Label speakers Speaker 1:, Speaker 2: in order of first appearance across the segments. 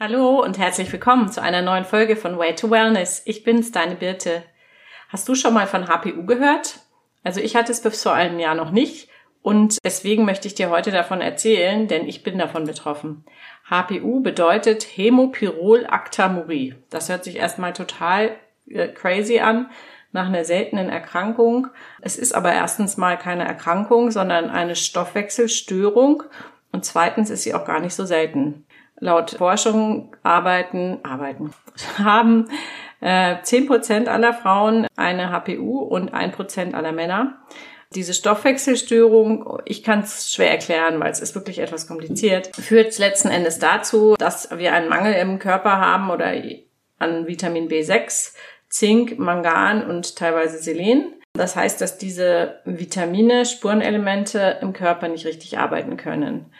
Speaker 1: Hallo und herzlich willkommen zu einer neuen Folge von Way to Wellness. Ich bin's, deine Birte. Hast du schon mal von HPU gehört? Also ich hatte es bis vor einem Jahr noch nicht und deswegen möchte ich dir heute davon erzählen, denn ich bin davon betroffen. HPU bedeutet Hämopyrolactamurie. Das hört sich erstmal total äh, crazy an, nach einer seltenen Erkrankung. Es ist aber erstens mal keine Erkrankung, sondern eine Stoffwechselstörung und zweitens ist sie auch gar nicht so selten. Laut Forschung arbeiten, arbeiten, haben äh, 10% aller Frauen eine HPU und 1% aller Männer. Diese Stoffwechselstörung, ich kann es schwer erklären, weil es ist wirklich etwas kompliziert, führt letzten Endes dazu, dass wir einen Mangel im Körper haben oder an Vitamin B6, Zink, Mangan und teilweise Selen. Das heißt, dass diese Vitamine, Spurenelemente im Körper nicht richtig arbeiten können.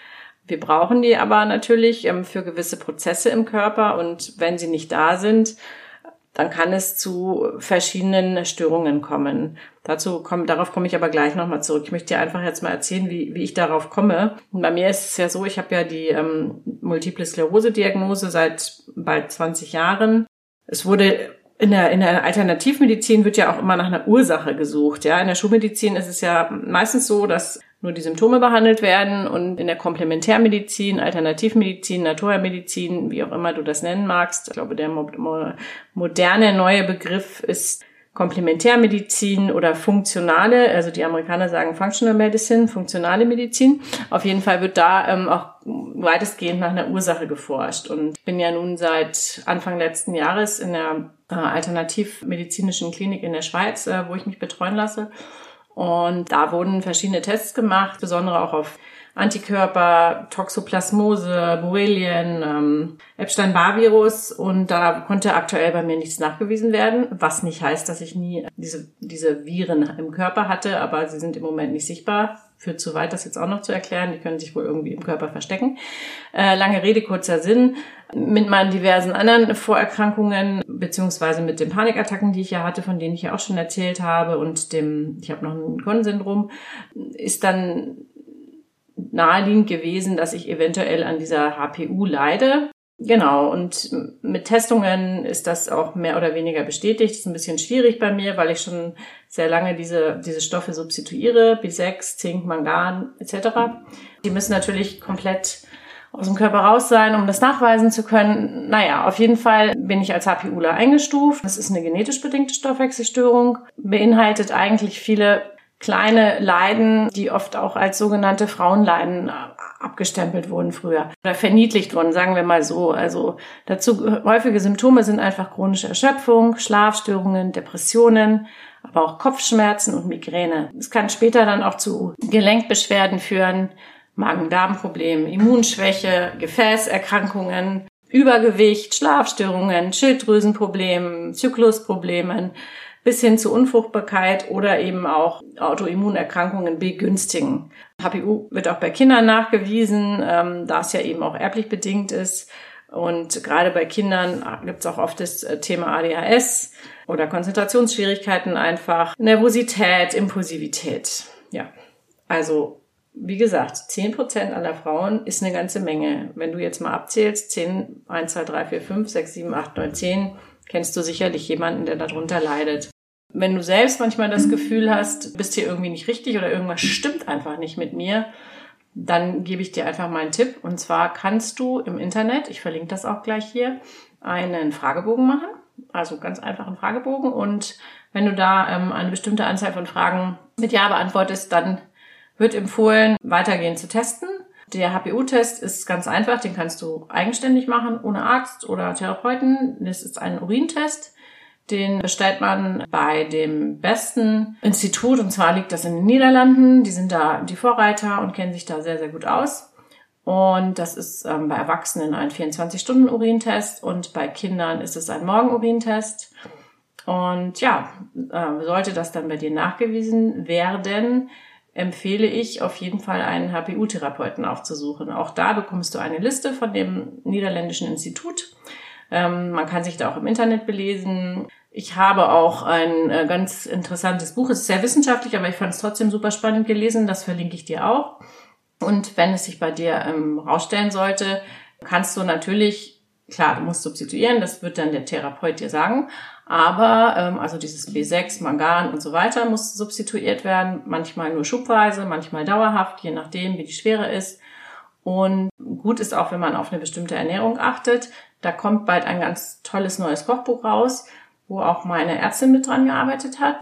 Speaker 1: Wir brauchen die aber natürlich ähm, für gewisse Prozesse im Körper und wenn sie nicht da sind, dann kann es zu verschiedenen Störungen kommen. Dazu komme, darauf komme ich aber gleich nochmal zurück. Ich möchte dir einfach jetzt mal erzählen, wie, wie ich darauf komme. Und bei mir ist es ja so, ich habe ja die ähm, Multiple Sklerose-Diagnose seit bald 20 Jahren. Es wurde in der, in der Alternativmedizin wird ja auch immer nach einer Ursache gesucht. Ja, in der Schulmedizin ist es ja meistens so, dass nur die Symptome behandelt werden und in der Komplementärmedizin, Alternativmedizin, Naturmedizin, wie auch immer du das nennen magst, ich glaube, der mo mo moderne neue Begriff ist Komplementärmedizin oder funktionale, also die Amerikaner sagen Functional Medicine, funktionale Medizin. Auf jeden Fall wird da ähm, auch weitestgehend nach einer Ursache geforscht. Und ich bin ja nun seit Anfang letzten Jahres in der äh, alternativmedizinischen Klinik in der Schweiz, äh, wo ich mich betreuen lasse. Und da wurden verschiedene Tests gemacht, besonders auch auf Antikörper, Toxoplasmose, Borrelien, ähm, Epstein-Barr-Virus und da konnte aktuell bei mir nichts nachgewiesen werden, was nicht heißt, dass ich nie diese, diese Viren im Körper hatte, aber sie sind im Moment nicht sichtbar. Führt zu weit, das jetzt auch noch zu erklären. Die können sich wohl irgendwie im Körper verstecken. Äh, lange Rede, kurzer Sinn. Mit meinen diversen anderen Vorerkrankungen, beziehungsweise mit den Panikattacken, die ich ja hatte, von denen ich ja auch schon erzählt habe, und dem, ich habe noch ein Kohn-Syndrom, ist dann naheliegend gewesen, dass ich eventuell an dieser HPU leide. Genau, und mit Testungen ist das auch mehr oder weniger bestätigt. Ist ein bisschen schwierig bei mir, weil ich schon sehr lange diese, diese Stoffe substituiere, B6, Zink, Mangan etc. Die müssen natürlich komplett aus dem Körper raus sein, um das nachweisen zu können. Naja, auf jeden Fall bin ich als HPUler eingestuft. Das ist eine genetisch bedingte Stoffwechselstörung, beinhaltet eigentlich viele kleine Leiden, die oft auch als sogenannte Frauenleiden abgestempelt wurden früher oder verniedlicht wurden, sagen wir mal so. Also dazu häufige Symptome sind einfach chronische Erschöpfung, Schlafstörungen, Depressionen, aber auch Kopfschmerzen und Migräne. Es kann später dann auch zu Gelenkbeschwerden führen, Magen-Darm-Probleme, Immunschwäche, Gefäßerkrankungen, Übergewicht, Schlafstörungen, Schilddrüsenproblemen, Zyklusproblemen bis hin zu Unfruchtbarkeit oder eben auch Autoimmunerkrankungen begünstigen. HPU wird auch bei Kindern nachgewiesen, ähm, da es ja eben auch erblich bedingt ist. Und gerade bei Kindern gibt es auch oft das äh, Thema ADHS oder Konzentrationsschwierigkeiten einfach, Nervosität, Impulsivität. Ja, also wie gesagt, 10% aller Frauen ist eine ganze Menge. Wenn du jetzt mal abzählst, 10, 1, 2, 3, 4, 5, 6, 7, 8, 9, 10, kennst du sicherlich jemanden, der darunter leidet. Wenn du selbst manchmal das Gefühl hast, bist hier irgendwie nicht richtig oder irgendwas stimmt einfach nicht mit mir, dann gebe ich dir einfach mal einen Tipp. Und zwar kannst du im Internet, ich verlinke das auch gleich hier, einen Fragebogen machen. Also ganz einfachen Fragebogen. Und wenn du da ähm, eine bestimmte Anzahl von Fragen mit Ja beantwortest, dann wird empfohlen, weitergehend zu testen. Der HPU-Test ist ganz einfach, den kannst du eigenständig machen, ohne Arzt oder Therapeuten. Das ist ein Urintest. Den bestellt man bei dem besten Institut und zwar liegt das in den Niederlanden. Die sind da die Vorreiter und kennen sich da sehr, sehr gut aus. Und das ist ähm, bei Erwachsenen ein 24-Stunden-Urintest und bei Kindern ist es ein Morgen-Urintest. Und ja, äh, sollte das dann bei dir nachgewiesen werden, empfehle ich auf jeden Fall einen HPU-Therapeuten aufzusuchen. Auch da bekommst du eine Liste von dem niederländischen Institut. Ähm, man kann sich da auch im Internet belesen. Ich habe auch ein äh, ganz interessantes Buch, es ist sehr wissenschaftlich, aber ich fand es trotzdem super spannend gelesen. Das verlinke ich dir auch. Und wenn es sich bei dir ähm, rausstellen sollte, kannst du natürlich klar, du musst substituieren, das wird dann der Therapeut dir sagen. Aber ähm, also dieses B6, Mangan und so weiter muss substituiert werden. Manchmal nur schubweise, manchmal dauerhaft, je nachdem, wie die Schwere ist. Und gut ist auch, wenn man auf eine bestimmte Ernährung achtet. Da kommt bald ein ganz tolles neues Kochbuch raus, wo auch meine Ärztin mit dran gearbeitet hat.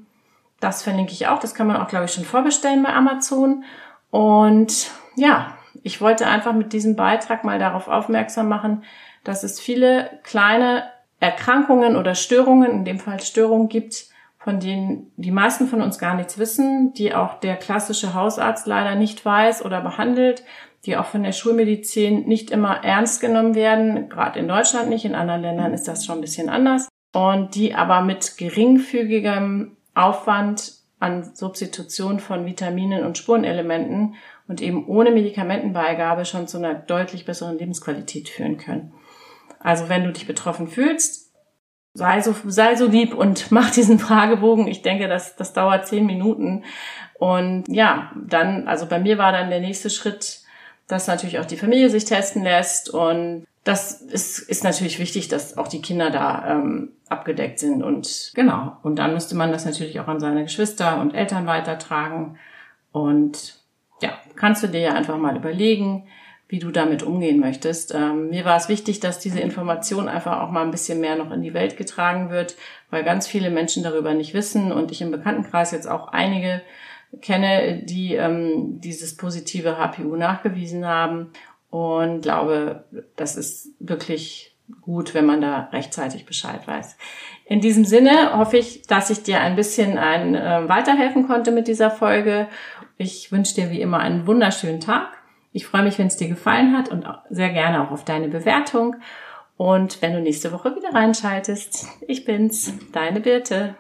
Speaker 1: Das verlinke ich auch. Das kann man auch, glaube ich, schon vorbestellen bei Amazon. Und ja, ich wollte einfach mit diesem Beitrag mal darauf aufmerksam machen, dass es viele kleine Erkrankungen oder Störungen, in dem Fall Störungen gibt, von denen die meisten von uns gar nichts wissen, die auch der klassische Hausarzt leider nicht weiß oder behandelt, die auch von der Schulmedizin nicht immer ernst genommen werden, gerade in Deutschland nicht, in anderen Ländern ist das schon ein bisschen anders, und die aber mit geringfügigem Aufwand an Substitution von Vitaminen und Spurenelementen und eben ohne Medikamentenbeigabe schon zu einer deutlich besseren Lebensqualität führen können. Also wenn du dich betroffen fühlst, sei so, sei so lieb und mach diesen Fragebogen. Ich denke, das, das dauert zehn Minuten. Und ja, dann, also bei mir war dann der nächste Schritt, dass natürlich auch die Familie sich testen lässt. Und das ist, ist natürlich wichtig, dass auch die Kinder da ähm, abgedeckt sind. Und genau, und dann müsste man das natürlich auch an seine Geschwister und Eltern weitertragen. Und ja, kannst du dir ja einfach mal überlegen, wie du damit umgehen möchtest. Ähm, mir war es wichtig, dass diese Information einfach auch mal ein bisschen mehr noch in die Welt getragen wird, weil ganz viele Menschen darüber nicht wissen und ich im Bekanntenkreis jetzt auch einige kenne, die ähm, dieses positive HPU nachgewiesen haben und glaube, das ist wirklich gut, wenn man da rechtzeitig Bescheid weiß. In diesem Sinne hoffe ich, dass ich dir ein bisschen ein, äh, weiterhelfen konnte mit dieser Folge. Ich wünsche dir wie immer einen wunderschönen Tag ich freue mich, wenn es dir gefallen hat und sehr gerne auch auf deine Bewertung. Und wenn du nächste Woche wieder reinschaltest, ich bin's, deine Birte.